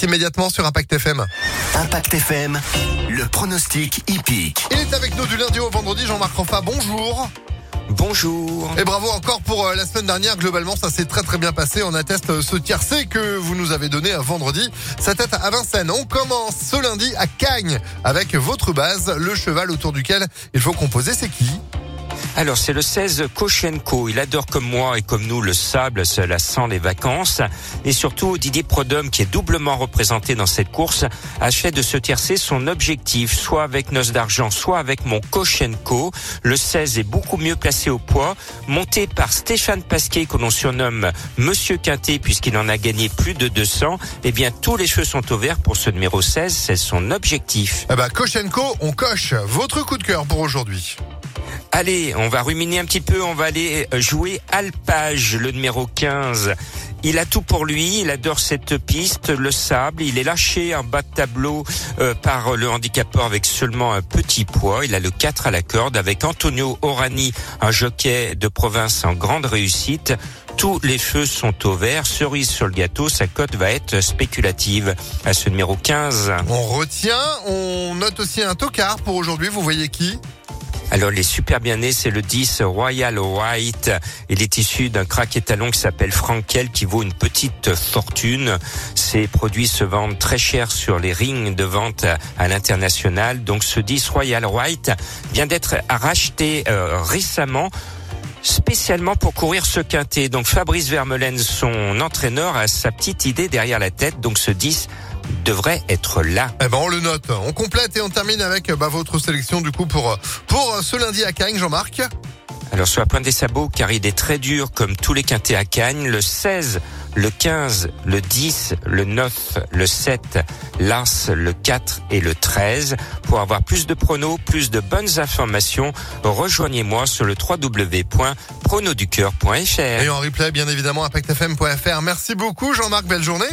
suite immédiatement sur Impact FM. Impact FM, le pronostic hippique. Il est avec nous du lundi au vendredi, Jean-Marc Roffa, bonjour. Bonjour. Et bravo encore pour euh, la semaine dernière. Globalement, ça s'est très très bien passé. On atteste euh, ce tiercé que vous nous avez donné à vendredi. Sa tête à Vincennes. On commence ce lundi à Cagnes avec votre base, le cheval autour duquel il faut composer. C'est qui? Alors c'est le 16 Koshenko. Il adore comme moi et comme nous le sable, cela sent les vacances. Et surtout Didier Prodhomme, qui est doublement représenté dans cette course, achète de se tiercer son objectif, soit avec Noce d'argent, soit avec mon Koshenko. Le 16 est beaucoup mieux placé au poids, monté par Stéphane Pasquet, que l'on surnomme Monsieur Quintet, puisqu'il en a gagné plus de 200. Eh bien, tous les cheveux sont au vert pour ce numéro 16. C'est son objectif. Eh ben, Koshenko, on coche. Votre coup de cœur pour aujourd'hui. Allez, on va ruminer un petit peu, on va aller jouer Alpage, le numéro 15. Il a tout pour lui, il adore cette piste, le sable, il est lâché en bas de tableau euh, par le handicapeur avec seulement un petit poids. Il a le 4 à la corde avec Antonio Orani, un jockey de province en grande réussite. Tous les feux sont au vert, cerise sur le gâteau, sa cote va être spéculative à ce numéro 15. On retient, on note aussi un tocard pour aujourd'hui, vous voyez qui? Alors les super bien nés, c'est le 10 Royal White. Il est issu d'un crack étalon qui s'appelle Frankel qui vaut une petite fortune. Ces produits se vendent très cher sur les rings de vente à l'international. Donc ce 10 Royal White vient d'être racheté euh, récemment spécialement pour courir ce quintet. Donc Fabrice Vermeulen, son entraîneur, a sa petite idée derrière la tête. Donc ce 10 devrait être là. Eh ben on le note. On complète et on termine avec bah, votre sélection du coup pour pour ce lundi à Cagnes, Jean-Marc. Alors sur la pointe des sabots, car il est très dur comme tous les quintés à Cagnes, le 16, le 15, le 10, le 9, le 7, l'As, le 4 et le 13. Pour avoir plus de pronos, plus de bonnes informations, rejoignez-moi sur le www.pronoducœur.fr. Et en replay, bien évidemment, impactfm.fr. Merci beaucoup Jean-Marc, belle journée.